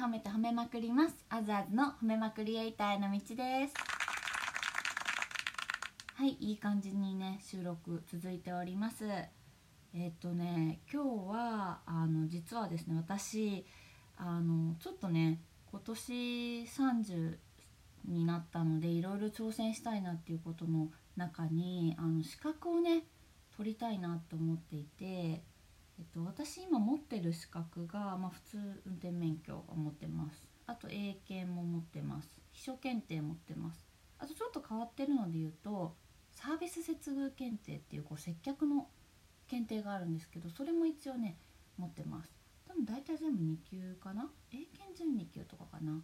褒めて褒めまくります。アザーズの褒めまくりエイターへの道です。はいいい感じにね収録続いております。えっ、とね今日はあの実はですね私あのちょっとね今年30になったのでいろいろ挑戦したいなっていうことの中にあの資格をね取りたいなと思っていて、えっと、私今持ってる資格が、まあ、普通運転免許を持ってます。あと英検も持ってます。秘書検定持ってます。あとちょっと変わってるので言うとサービス接遇検定っていうこう接客の検定があるんですけどそれも一応ね持ってます。多分大体全部2級かな？英検準2級とかかな？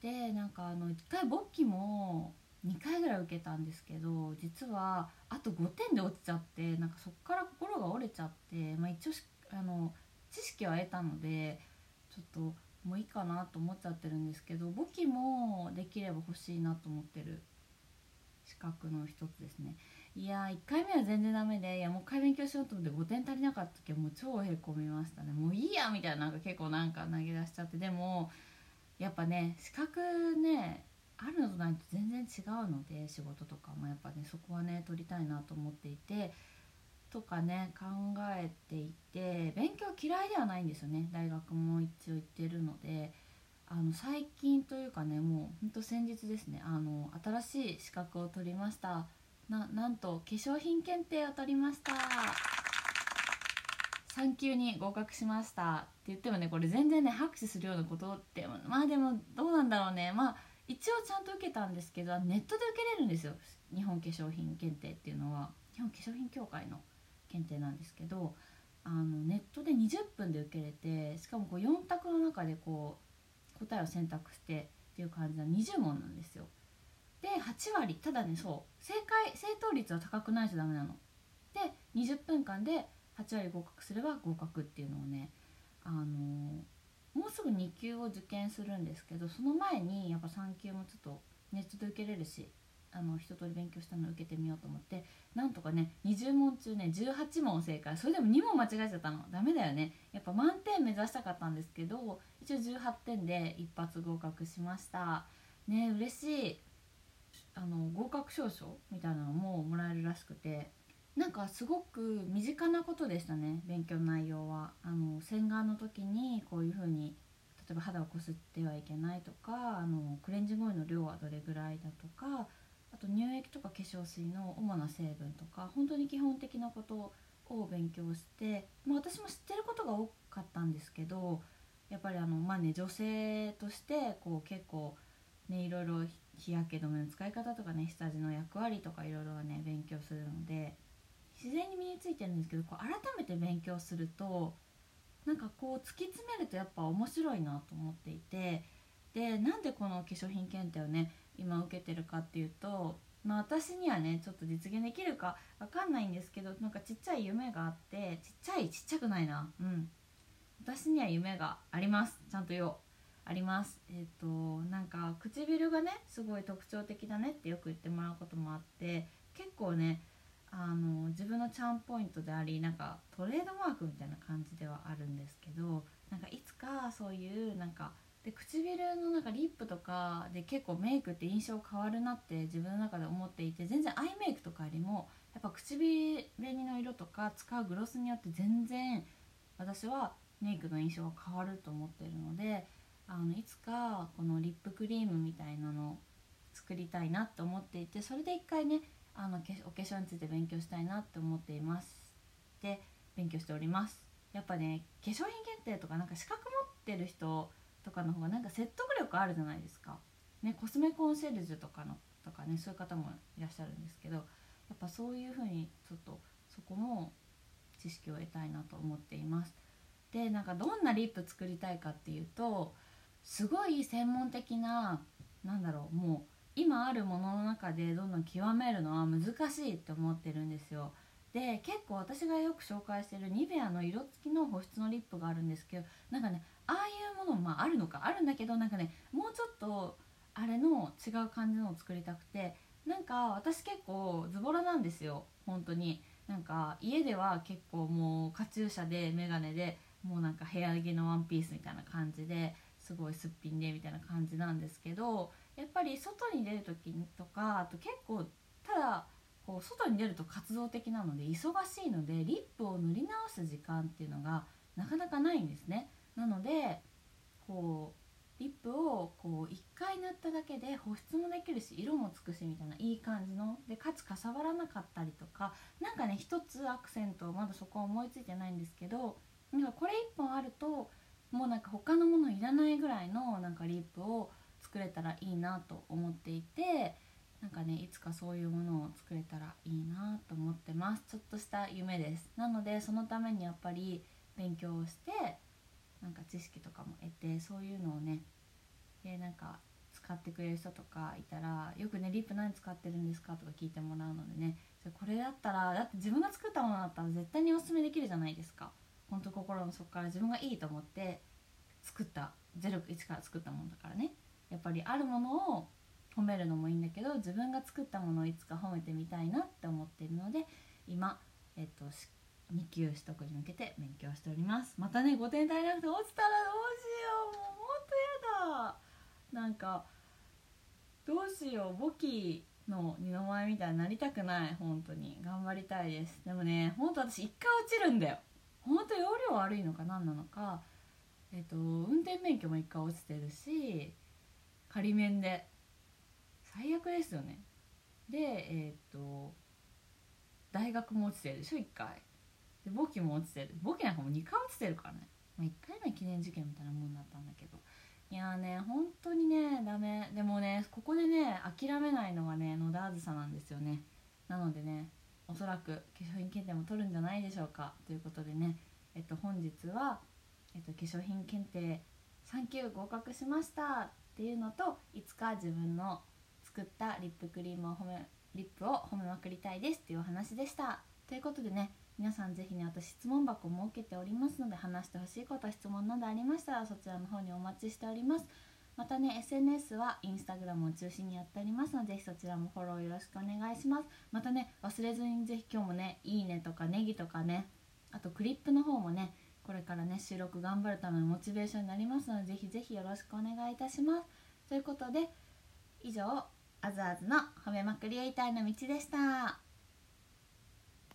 でなんかあの1回簿記も2回ぐらい受けたんですけど実はあと5点で落ちちゃってなんかそっから心が折れちゃって、まあ、一応あの知識は得たのでちょっともういいかなと思っちゃってるんですけど簿記もできれば欲しいなと思ってる。資格の一つですね。いやー1回目は全然ダメでいやもう一回勉強しようと思って5点足りなかった時はもう超へこみましたね。もういいやみたいななんか結構なんか投げ出しちゃってでもやっぱね資格ねあるのとないと全然違うので仕事とかもやっぱねそこはね取りたいなと思っていてとかね考えていて勉強嫌いではないんですよね。大学も一応行ってるので。あの最近というかねもうほんと先日ですね。あの新しい資格を取りました。なんと化粧品検定を取りました。3級に合格しました。って言ってもねこれ全然ね拍手するようなことってまあでもどうなんだろうね。まあ一応ちゃんと受けたんですけどネットで受けれるんですよ日本化粧品検定っていうのは日本化粧品協会の検定なんですけどあのネットで20分で受けれてしかもこう4択の中でこう答えを選択してっていう感じの20問なんですよ。で8割ただねそう正解正答率は高くないとダメなの。で20分間で8割合格すれば合格っていうのをねあのもうすぐ2級を受験するんですけどその前にやっぱ3級もちょっとネットで受けれるしあの一通り勉強したのを受けてみようと思ってなんとかね20問中ね18問正解。それでも2問間違えちゃったの。ダメだよね。やっぱ満点目指したかったんですけど一応18点で一発合格しました。ね嬉しい。あの合格証書みたいなのももらえるらしくて。なんかすごく身近なことでしたね勉強の内容は。あの洗顔の時にこういう風に例えば肌をこすってはいけないとかあのクレンジングオイルの量はどれぐらいだとかあと乳液とか化粧水の主な成分とか本当に基本的なことを勉強して、まあ、私も知ってることが多かったんですけどやっぱりあのまあね女性としてこう結構ねいろいろ日焼け止めの使い方とかね下地の役割とかいろいろね勉強するので自然に身についてるんですけどこう改めて勉強するとなんかこう突き詰めるとやっぱ面白いなと思っていてでなんでこの化粧品検定をね今受けてるかっていうと、まあ、私にはねちょっと実現できるか分かんないんですけどなんかちっちゃい夢があってちっちゃいちっちゃくないな。うん。私には夢があります。ちゃんと言おう。あります。えっ、ー、となんか唇がねすごい特徴的だねってよく言ってもらうこともあって結構ねあの自分のチャームポイントでありなんかトレードマークみたいな感じではあるんですけどなんかいつかそういうなんかで唇のなんかリップとかで結構メイクって印象変わるなって自分の中で思っていて全然アイメイクとかよりもやっぱ唇紅の色とか使うグロスによって全然私はメイクの印象が変わると思ってるのであのいつかこのリップクリームみたいなの作りたいなって思っていてそれで一回ねあのお化粧について勉強したいなって思っていますで勉強しておりますやっぱね化粧品検定とかなんか資格持ってる人とかの方がなんか説得力あるじゃないですか。ね、コスメコンシェルジュとかのとかねそういう方もいらっしゃるんですけどやっぱそういうふうにちょっとそこも知識を得たいなと思っています。でなんかどんなリップ作りたいかっていうとすごい専門的ななんだろうもう今あるものの中でどんどん極めるのは難しいって思ってるんですよ。で結構私がよく紹介してるニベアの色付きの保湿のリップがあるんですけどなんかねああいうものもまああるのかあるんだけどなんかねもうちょっとあれの違う感じのを作りたくてなんか私結構ズボラなんですよ本当になんか家では結構もうカチューシャで眼鏡でもうなんか部屋着のワンピースみたいな感じですごいすっぴんでみたいな感じなんですけどやっぱり外に出る時とかあと結構ただこう外に出ると活動的なので忙しいのでリップを塗り直す時間っていうのがなかなかないんですね。なのでこうリップをこう1回塗っただけで保湿もできるし色もつくしみたいないい感じのでかつかさばらなかったりとか何かね一つアクセントまだそこは思いついてないんですけどなんかこれ1本あるともうなんか他のものいらないぐらいのなんかリップを作れたらいいなと思っていてなんかねいつかそういうものを作れたらいいなと思ってます。ちょっとした夢です。なのでそのためにやっぱり勉強をしてなんか知識とかも得てそういうのをねでなんか使ってくれる人とかいたらよくねリップ何使ってるんですかとか聞いてもらうのでね。これだったらだって自分が作ったものだったら絶対におすすめできるじゃないですか。本当心の底から自分がいいと思って作った01から作ったものだからね。やっぱりあるものを褒めるのもいいんだけど自分が作ったものをいつか褒めてみたいなって思っているので今、えっと、2級取得に向けて勉強しております。またね5点足りなくて落ちたらどうしよう。もうほんとやだ。なんかどうしよう。簿記の二の舞みたいになりたくない。本当に。頑張りたいです。でもねほんと私一回落ちるんだよ。ほんと容量悪いのか何なのかえっと運転免許も一回落ちてるし仮免で。最悪ですよね。でえっと大学も落ちてるでしょ1回。で簿記も落ちてる。簿記なんかも2回落ちてるからね、まあ、1回目記念受験みたいなもんだったんだけど。いやーね本当にねダメ。でもねここでね諦めないのがね野田あずさなんですよね。なのでねおそらく化粧品検定も取るんじゃないでしょうか。ということでねえっと本日は、えっと、化粧品検定3級合格しました。っていうのといつか自分の作ったリップクリームを褒めリップを褒めまくりたいです。っていうお話でした。ということでね皆さんぜひね私質問箱を設けておりますので話してほしいこと質問などありましたらそちらの方にお待ちしております。またね SNS はインスタグラムを中心にやっておりますのでぜひそちらもフォローよろしくお願いしますまたね忘れずにぜひ今日もねいいねとかネギとかねあとクリップの方もねこれからね収録頑張るためのモチベーションになりますのでぜひぜひよろしくお願いいたしますということで以上あずあずの褒めまくりエイターの道でした。